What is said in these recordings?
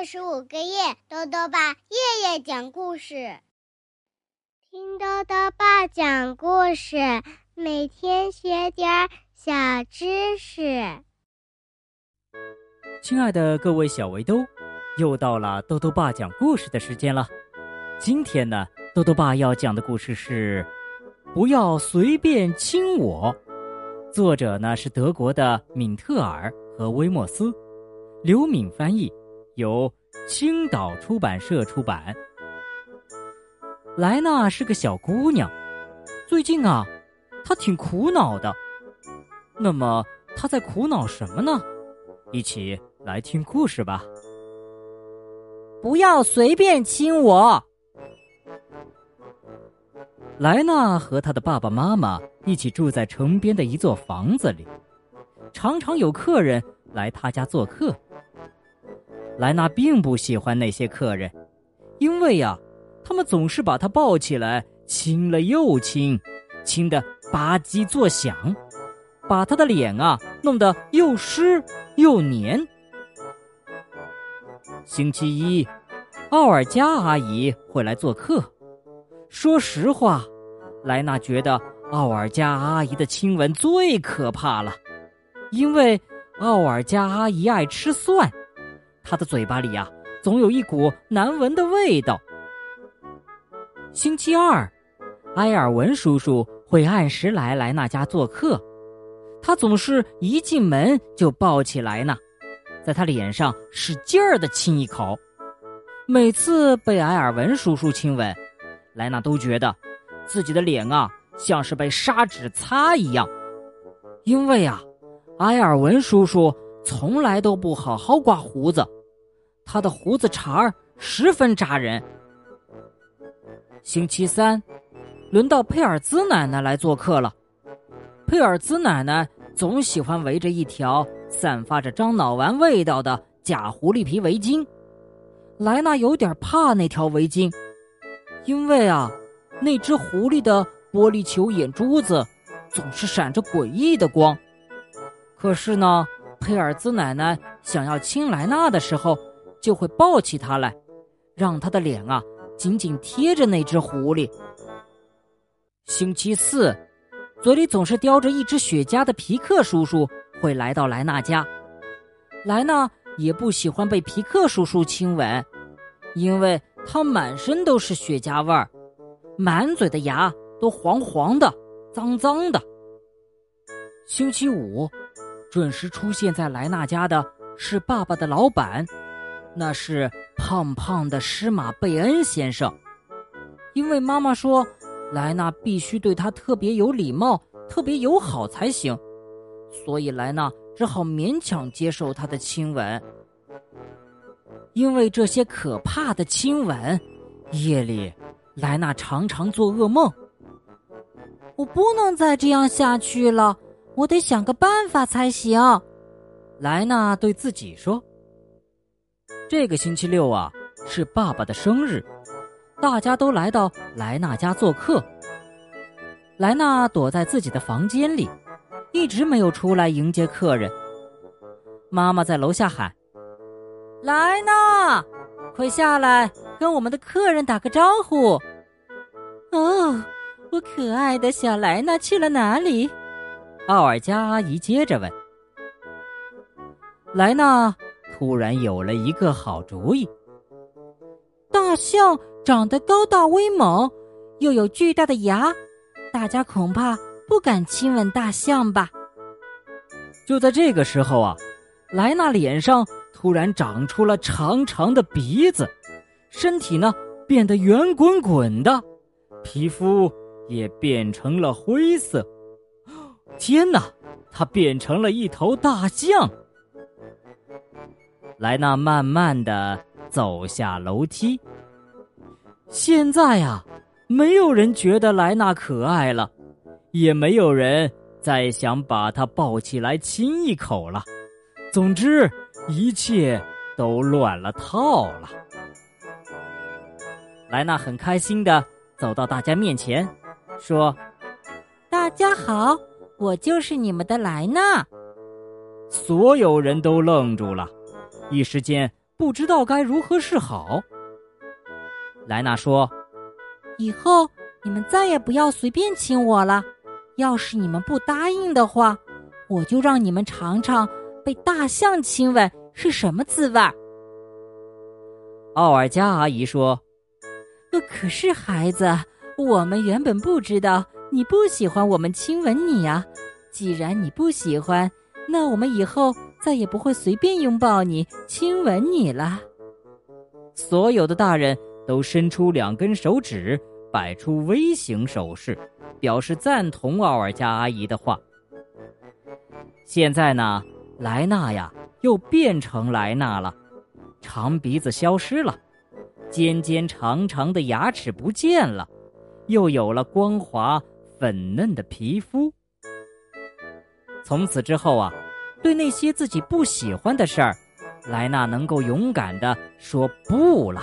二十五个月，豆豆爸夜夜讲故事，听豆豆爸讲故事，每天学点小知识。亲爱的各位小围兜，又到了豆豆爸讲故事的时间了。今天呢，豆豆爸要讲的故事是《不要随便亲我》，作者呢是德国的敏特尔和威莫斯，刘敏翻译。由青岛出版社出版。莱娜是个小姑娘，最近啊，她挺苦恼的。那么她在苦恼什么呢？一起来听故事吧。不要随便亲我。莱娜和她的爸爸妈妈一起住在城边的一座房子里，常常有客人来她家做客。莱娜并不喜欢那些客人，因为呀，他们总是把她抱起来亲了又亲，亲得吧唧作响，把她的脸啊弄得又湿又黏。星期一，奥尔加阿姨会来做客。说实话，莱娜觉得奥尔加阿姨的亲吻最可怕了，因为奥尔加阿姨爱吃蒜。他的嘴巴里呀，总有一股难闻的味道。星期二，埃尔文叔叔会按时来莱娜家做客，他总是一进门就抱起莱娜，在他脸上使劲儿的亲一口。每次被埃尔文叔叔亲吻，莱娜都觉得自己的脸啊像是被砂纸擦一样，因为啊，埃尔文叔叔。从来都不好好刮胡子，他的胡子茬儿十分扎人。星期三，轮到佩尔兹奶奶来做客了。佩尔兹奶奶总喜欢围着一条散发着樟脑丸味道的假狐狸皮围巾。莱娜有点怕那条围巾，因为啊，那只狐狸的玻璃球眼珠子总是闪着诡异的光。可是呢。佩尔兹奶奶想要亲莱娜的时候，就会抱起她来，让她的脸啊紧紧贴着那只狐狸。星期四，嘴里总是叼着一只雪茄的皮克叔叔会来到莱娜家。莱娜也不喜欢被皮克叔叔亲吻，因为他满身都是雪茄味儿，满嘴的牙都黄黄的、脏脏的。星期五。准时出现在莱娜家的是爸爸的老板，那是胖胖的施马贝恩先生。因为妈妈说莱娜必须对他特别有礼貌、特别友好才行，所以莱娜只好勉强接受他的亲吻。因为这些可怕的亲吻，夜里莱娜常常做噩梦。我不能再这样下去了。我得想个办法才行，莱娜对自己说：“这个星期六啊，是爸爸的生日，大家都来到莱娜家做客。莱娜躲在自己的房间里，一直没有出来迎接客人。妈妈在楼下喊：‘莱娜，快下来跟我们的客人打个招呼。’哦，我可爱的小莱娜去了哪里？”奥尔加阿姨接着问：“莱娜突然有了一个好主意。大象长得高大威猛，又有巨大的牙，大家恐怕不敢亲吻大象吧？”就在这个时候啊，莱娜脸上突然长出了长长的鼻子，身体呢变得圆滚滚的，皮肤也变成了灰色。天哪！它变成了一头大象。莱娜慢慢的走下楼梯。现在呀，没有人觉得莱娜可爱了，也没有人再想把她抱起来亲一口了。总之，一切都乱了套了。莱娜很开心的走到大家面前，说：“大家好。”我就是你们的莱娜。所有人都愣住了，一时间不知道该如何是好。莱娜说：“以后你们再也不要随便亲我了。要是你们不答应的话，我就让你们尝尝被大象亲吻是什么滋味。”奥尔加阿姨说：“可是孩子，我们原本不知道你不喜欢我们亲吻你呀。既然你不喜欢，那我们以后……”再也不会随便拥抱你、亲吻你了。所有的大人都伸出两根手指，摆出微型手势，表示赞同奥尔加阿姨的话。现在呢，莱娜呀又变成莱娜了，长鼻子消失了，尖尖长长的牙齿不见了，又有了光滑粉嫩的皮肤。从此之后啊。对那些自己不喜欢的事儿，莱娜能够勇敢的说不了。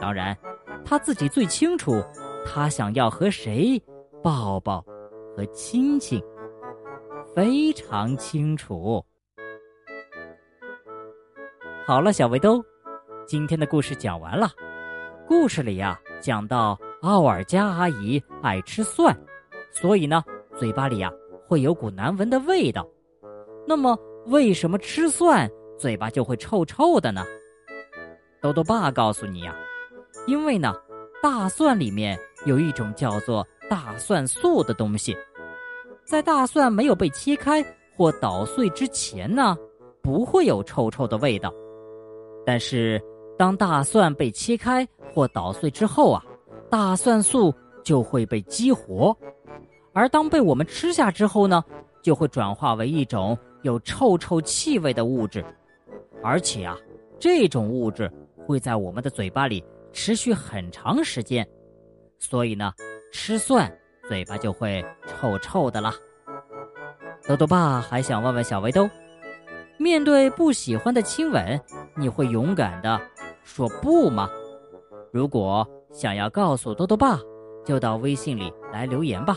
当然，她自己最清楚，她想要和谁抱抱和亲亲，非常清楚。好了，小围兜，今天的故事讲完了。故事里呀，讲到奥尔加阿姨爱吃蒜，所以呢，嘴巴里呀会有股难闻的味道。那么，为什么吃蒜嘴巴就会臭臭的呢？豆豆爸告诉你呀，因为呢，大蒜里面有一种叫做大蒜素的东西，在大蒜没有被切开或捣碎之前呢，不会有臭臭的味道。但是，当大蒜被切开或捣碎之后啊，大蒜素就会被激活，而当被我们吃下之后呢，就会转化为一种。有臭臭气味的物质，而且啊，这种物质会在我们的嘴巴里持续很长时间，所以呢，吃蒜嘴巴就会臭臭的啦。豆豆爸还想问问小围兜，面对不喜欢的亲吻，你会勇敢的说不吗？如果想要告诉豆豆爸，就到微信里来留言吧，